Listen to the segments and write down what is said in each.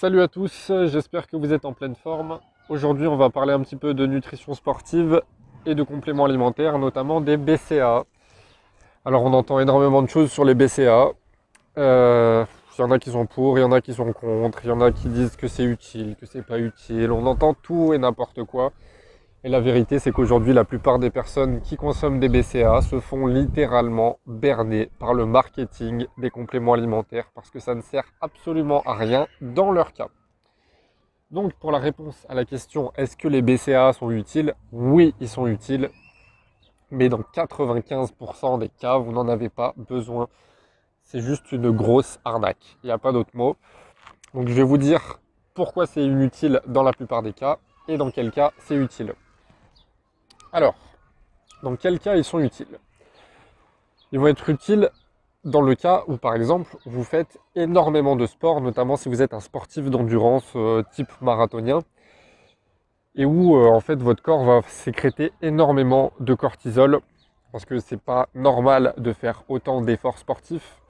Salut à tous, j'espère que vous êtes en pleine forme. Aujourd'hui, on va parler un petit peu de nutrition sportive et de compléments alimentaires, notamment des BCA. Alors, on entend énormément de choses sur les BCA. Euh, il y en a qui sont pour, il y en a qui sont contre, il y en a qui disent que c'est utile, que c'est pas utile. On entend tout et n'importe quoi. Et la vérité, c'est qu'aujourd'hui, la plupart des personnes qui consomment des BCA se font littéralement berner par le marketing des compléments alimentaires parce que ça ne sert absolument à rien dans leur cas. Donc, pour la réponse à la question est-ce que les BCA sont utiles? Oui, ils sont utiles. Mais dans 95% des cas, vous n'en avez pas besoin. C'est juste une grosse arnaque. Il n'y a pas d'autre mot. Donc, je vais vous dire pourquoi c'est inutile dans la plupart des cas et dans quel cas c'est utile. Alors, dans quel cas ils sont utiles? Ils vont être utiles dans le cas où, par exemple, vous faites énormément de sport, notamment si vous êtes un sportif d'endurance euh, type marathonien, et où euh, en fait votre corps va sécréter énormément de cortisol, parce que c'est pas normal de faire autant d'efforts sportifs,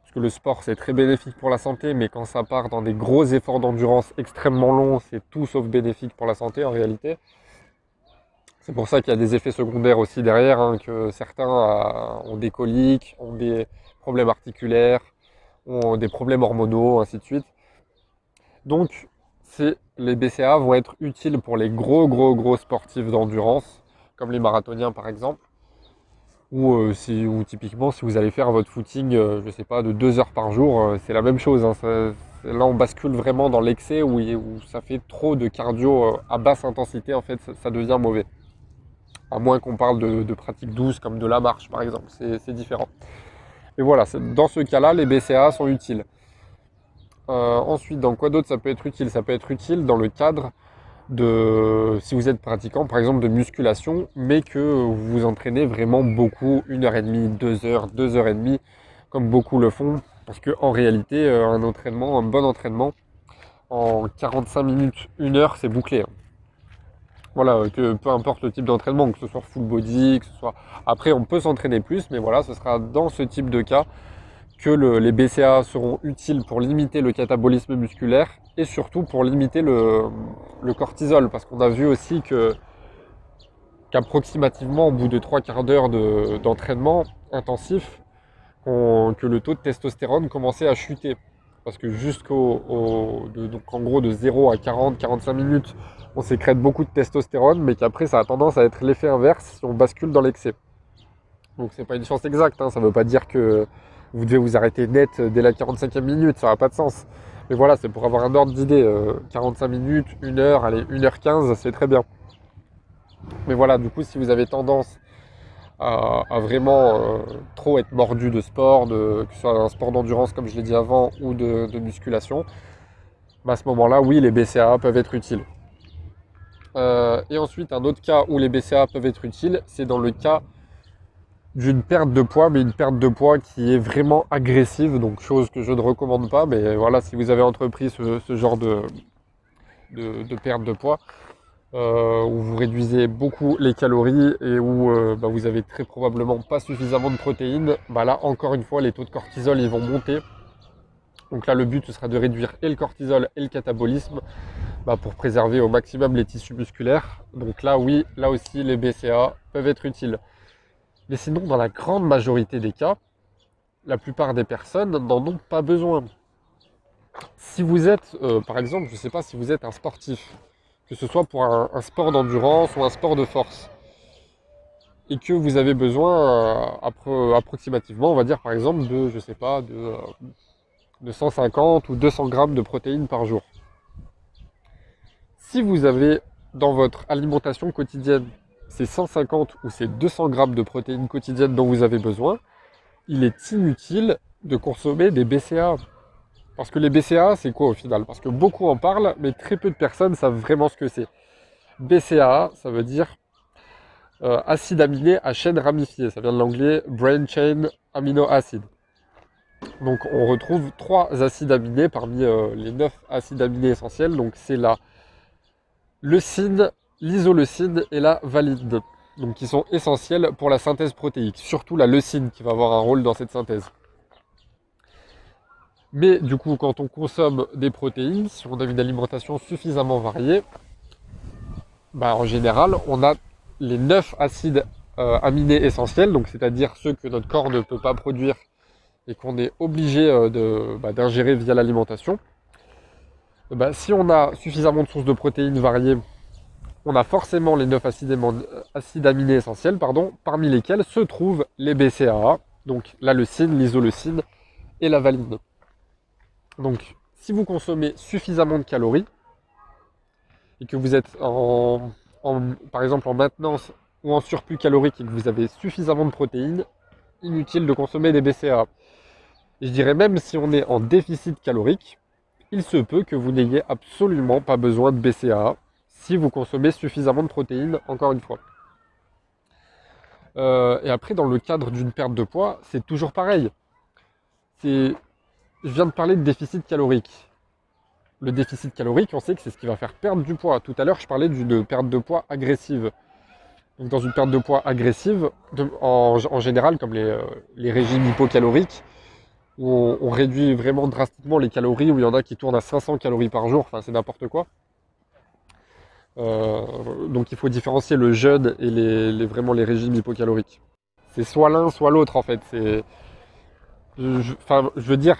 parce que le sport c'est très bénéfique pour la santé, mais quand ça part dans des gros efforts d'endurance extrêmement longs, c'est tout sauf bénéfique pour la santé en réalité. C'est pour ça qu'il y a des effets secondaires aussi derrière, hein, que certains euh, ont des coliques, ont des problèmes articulaires, ont des problèmes hormonaux, ainsi de suite. Donc, les BCA vont être utiles pour les gros, gros, gros sportifs d'endurance, comme les marathoniens par exemple, ou, euh, si, typiquement si vous allez faire votre footing, euh, je sais pas, de deux heures par jour, c'est la même chose. Hein. là, on bascule vraiment dans l'excès où, ça fait trop de cardio à basse intensité, en fait, ça devient mauvais à moins qu'on parle de, pratiques douces comme de la marche par exemple, c'est différent. Et voilà, dans ce cas-là, les BCA sont utiles. Euh, ensuite, dans quoi d'autre ça peut être utile? Ça peut être utile dans le cadre de, si vous êtes pratiquant par exemple de musculation, mais que vous vous entraînez vraiment beaucoup, une heure et demie, deux heures, deux heures et demie, comme beaucoup le font, parce qu'en réalité, euh, un entraînement, un bon entraînement, en 45 minutes, une heure, c'est bouclé. Hein. Voilà, que peu importe le type d'entraînement, que ce soit full body, que ce soit. Après, on peut s'entraîner plus, mais voilà, ce sera dans ce type de cas que les BCA seront utiles pour limiter le catabolisme musculaire et surtout pour limiter le, cortisol. Parce qu'on a vu aussi qu'approximativement au bout de trois quarts d'heure d'entraînement intensif, que le taux de testostérone commençait à chuter. Parce que jusqu'au donc en gros de 0 à 40-45 minutes on sécrète beaucoup de testostérone, mais qu'après ça a tendance à être l'effet inverse si on bascule dans l'excès. Donc c'est pas une science exacte, hein. ça veut pas dire que vous devez vous arrêter net dès la 45e minute, ça n'a pas de sens. Mais voilà, c'est pour avoir un ordre d'idée. 45 euh, minutes, 1 heure, allez, 1h15, c'est très bien. Mais voilà, du coup, si vous avez tendance à, vraiment euh, trop être mordu de sport, que ce soit un sport d'endurance comme je l'ai dit avant, ou de, musculation, bah, à ce moment-là, oui, les BCA peuvent être utiles. Euh, et ensuite, un autre cas où les BCA peuvent être utiles, c'est dans le cas d'une perte de poids, mais une perte de poids qui est vraiment agressive, donc chose que je ne recommande pas. Mais voilà, si vous avez entrepris ce, genre de, perte de poids, euh, où vous réduisez beaucoup les calories et où euh, bah, vous avez très probablement pas suffisamment de protéines, bah là encore une fois les taux de cortisol ils vont monter. Donc là le but ce sera de réduire et le cortisol et le catabolisme bah, pour préserver au maximum les tissus musculaires. Donc là, oui, là aussi, les BCA peuvent être utiles. Mais sinon, dans la grande majorité des cas, la plupart des personnes n'en ont pas besoin. Si vous êtes, euh, par exemple, je ne sais pas si vous êtes un sportif, que ce soit pour un, sport d'endurance ou un sport de force, et que vous avez besoin euh, approximativement, on va dire par exemple, de, je sais pas, de, de 150 ou 200 grammes de protéines par jour si vous avez dans votre alimentation quotidienne ces 150 ou ces 200 grammes de protéines quotidiennes dont vous avez besoin, il est inutile de consommer des BCA. Parce que les BCA, c'est quoi au final? Parce que beaucoup en parlent, mais très peu de personnes savent vraiment ce que c'est. BCA, ça veut dire euh, acide aminé à chaîne ramifiée. Ça vient de l'anglais Brain Chain Amino Acid. Donc on retrouve trois acides aminés parmi euh, les neuf acides aminés essentiels. Donc c'est la leucine, l'isoleucine et la valide, donc qui sont essentiels pour la synthèse protéique, surtout la leucine qui va avoir un rôle dans cette synthèse. Mais du coup, quand on consomme des protéines, si on a une alimentation suffisamment variée, bah, en général, on a les 9 acides euh, aminés essentiels, donc c'est-à-dire ceux que notre corps ne peut pas produire et qu'on est obligé euh, bah, d'ingérer via l'alimentation. Bah, si on a suffisamment de sources de protéines variées, on a forcément les 9 acides, aminés essentiels, pardon, parmi lesquels se trouvent les BCAA, donc la leucine, l'isoleucine et la valine. Donc, si vous consommez suffisamment de calories et que vous êtes en, par exemple en maintenance ou en surplus calorique et que vous avez suffisamment de protéines, inutile de consommer des BCAA. Et je dirais même si on est en déficit calorique, il se peut que vous n'ayez absolument pas besoin de BCAA si vous consommez suffisamment de protéines, encore une fois. Euh, et après, dans le cadre d'une perte de poids, c'est toujours pareil. C'est je viens de parler de déficit calorique. Le déficit calorique, on sait que c'est ce qui va faire perdre du poids. Tout à l'heure, je parlais d'une perte de poids agressive. Donc, dans une perte de poids agressive, en, général, comme euh, les, régimes hypocaloriques, où on, réduit vraiment drastiquement les calories, où il y en a qui tournent à 500 calories par jour, enfin c'est n'importe quoi. Euh, donc il faut différencier le jeûne et les, vraiment les régimes hypocaloriques. C'est soit l'un, soit l'autre en fait. je veux dire,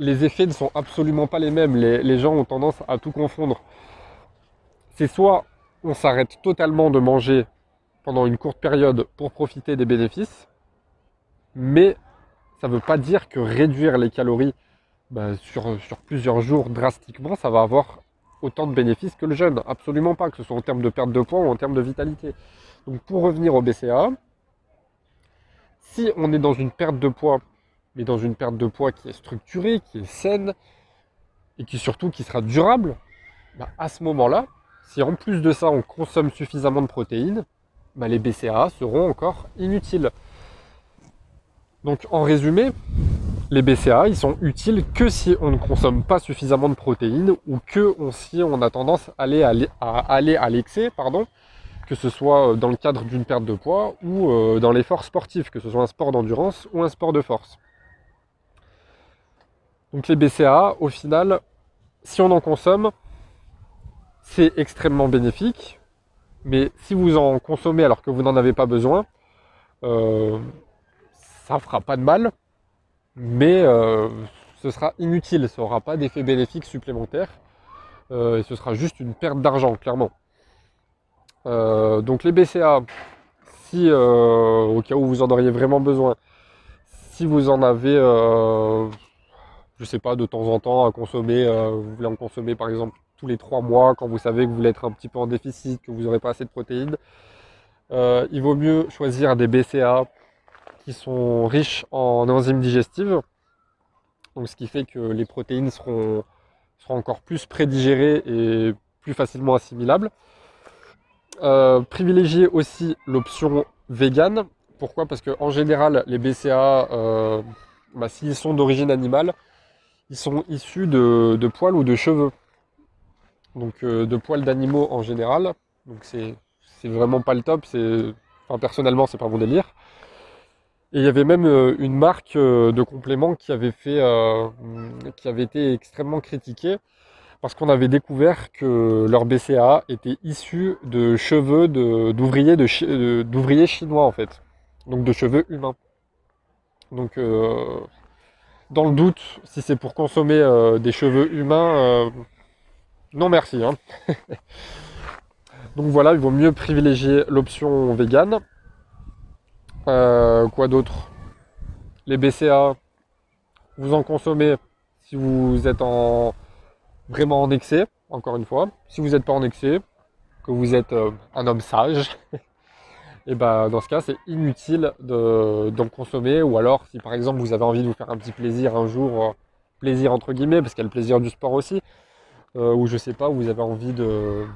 les effets ne sont absolument pas les mêmes. Les, gens ont tendance à tout confondre. C'est soit on s'arrête totalement de manger pendant une courte période pour profiter des bénéfices, mais ça ne veut pas dire que réduire les calories bah, sur, sur, plusieurs jours drastiquement, ça va avoir autant de bénéfices que le jeûne. Absolument pas, que ce soit en termes de perte de poids ou en termes de vitalité. Donc pour revenir au BCA, si on est dans une perte de poids mais dans une perte de poids qui est structurée, qui est saine, et qui surtout qui sera durable, bah, à ce moment-là, si en plus de ça on consomme suffisamment de protéines, bah, les BCAA seront encore inutiles. Donc en résumé, les BCAA ils sont utiles que si on ne consomme pas suffisamment de protéines ou que si on a tendance à aller à, l'excès, pardon, que ce soit dans le cadre d'une perte de poids ou euh, dans l'effort sportif, que ce soit un sport d'endurance ou un sport de force. Donc les BCAA, au final, si on en consomme, c'est extrêmement bénéfique. Mais si vous en consommez alors que vous n'en avez pas besoin, euh, ça fera pas de mal, mais euh, ce sera inutile, ça n'aura pas d'effet bénéfique supplémentaire. Euh, et ce sera juste une perte d'argent, clairement. donc les BCA, si au cas où vous en auriez vraiment besoin, si vous en avez je sais pas, de temps en temps à consommer, euh, vous voulez en consommer par exemple tous les trois mois quand vous savez que vous voulez être un petit peu en déficit, que vous n'aurez pas assez de protéines, euh, il vaut mieux choisir des BCA qui sont riches en enzymes digestives. Donc ce qui fait que les protéines seront, seront encore plus prédigérées et plus facilement assimilables. Euh, privilégier aussi l'option vegan. Pourquoi? Parce qu'en général, les BCA, bah, s'ils sont d'origine animale, ils sont issus de, poils ou de cheveux. Donc euh, de poils d'animaux en général. Donc c'est vraiment pas le top. Enfin, personnellement, c'est pas mon délire. Et il y avait même euh, une marque euh, de compléments qui avait fait, qui avait été extrêmement critiquée parce qu'on avait découvert que leur BCA était issu de cheveux d'ouvriers de, chinois en fait, donc de cheveux humains. Donc dans le doute, si c'est pour consommer euh, des cheveux humains, euh, non merci. Hein. Donc voilà, il vaut mieux privilégier l'option vegan. Euh, quoi d'autre? Les BCA, vous en consommez si vous êtes en vraiment en excès, encore une fois. Si vous n'êtes pas en excès, que vous êtes un homme sage, et bah dans ce cas c'est inutile d'en consommer. Ou alors si par exemple vous avez envie de vous faire un petit plaisir un jour, euh, plaisir entre guillemets parce qu'il y a le plaisir du sport aussi, euh, ou je sais pas, vous avez envie de, euh,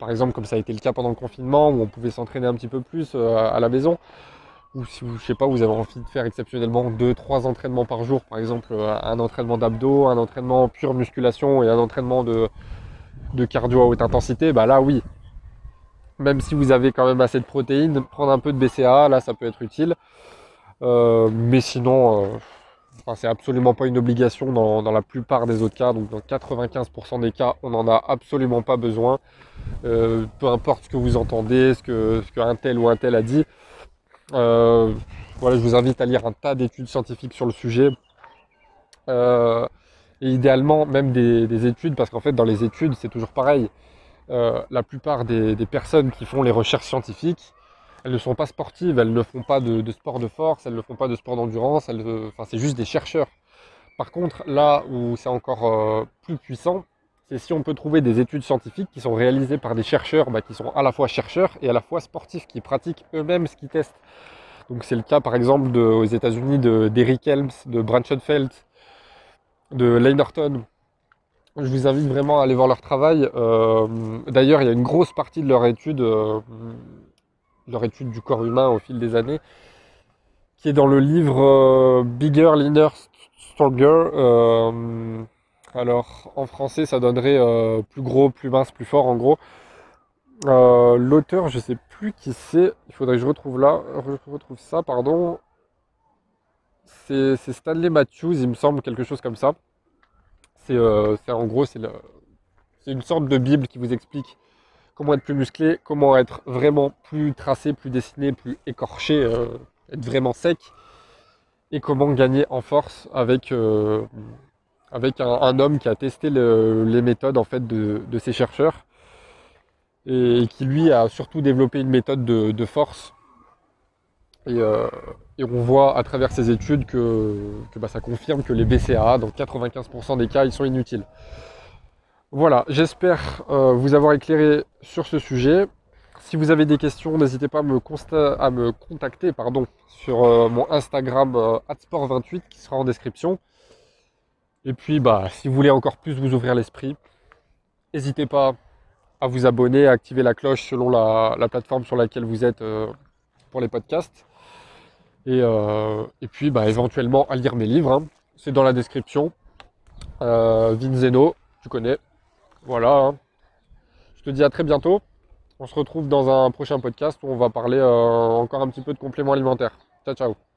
par exemple comme ça a été le cas pendant le confinement où on pouvait s'entraîner un petit peu plus à la maison, ou si vous, je sais pas, vous avez envie de faire exceptionnellement 2-3 entraînements par jour, par exemple un entraînement d'abdos, un entraînement pure musculation et un entraînement de, de cardio à haute intensité, bah là oui, même si vous avez quand même assez de protéines, prendre un peu de BCA, là ça peut être utile. Euh, mais sinon, euh, c'est absolument pas une obligation dans, la plupart des autres cas. Donc dans 95% des cas, on n'en a absolument pas besoin. Euh, peu importe ce que vous entendez, ce que, tel ou un tel a dit. Voilà, je vous invite à lire un tas d'études scientifiques sur le sujet. Et idéalement même des, études, parce qu'en fait dans les études c'est toujours pareil. La plupart des, personnes qui font les recherches scientifiques, elles ne sont pas sportives, elles ne font pas de, sport de force, elles ne font pas de sport d'endurance, enfin c'est juste des chercheurs. Par contre, là où c'est encore plus puissant, c'est si on peut trouver des études scientifiques qui sont réalisées par des chercheurs bah, qui sont à la fois chercheurs et à la fois sportifs, qui pratiquent eux-mêmes ce qu'ils testent. Donc c'est le cas par exemple aux États-Unis d'Eric Helms, de Branchenfeld, de Lane Norton. Je vous invite vraiment à aller voir leur travail. Euh, d'ailleurs, il y a une grosse partie de leur étude, euh, leur étude du corps humain au fil des années, qui est dans le livre euh, Bigger, Leaner, Stronger alors en français, ça donnerait plus gros, plus mince, plus fort en gros. L'auteur, je sais plus qui c'est. Il faudrait que je retrouve là, je retrouve ça, pardon. C'est Stanley Matthews, il me semble, quelque chose comme ça. C'est euh, en gros, c'est une sorte de bible qui vous explique comment être plus musclé, comment être vraiment plus tracé, plus dessiné, plus écorché, être vraiment sec, et comment gagner en force avec avec un, homme qui a testé les méthodes en fait de, ces chercheurs et, qui lui a surtout développé une méthode de, force. Euh, et, on voit à travers ces études que, bah, ça confirme que les BCAA, dans 95% des cas, ils sont inutiles. Voilà, j'espère euh, vous avoir éclairé sur ce sujet. Si vous avez des questions, n'hésitez pas à me, contacter pardon, sur euh, mon Instagram atsport28 qui sera en description. Et puis, bah, si vous voulez encore plus vous ouvrir l'esprit, n'hésitez pas à vous abonner, à activer la cloche selon la, plateforme sur laquelle vous êtes pour les podcasts. Et, euh, puis, bah, éventuellement, à lire mes livres. Hein. C'est dans la description. Euh, Vinzeno, tu connais. Voilà. Hein. Je te dis à très bientôt. On se retrouve dans un prochain podcast où on va parler encore un petit peu de compléments alimentaires. Ciao, ciao.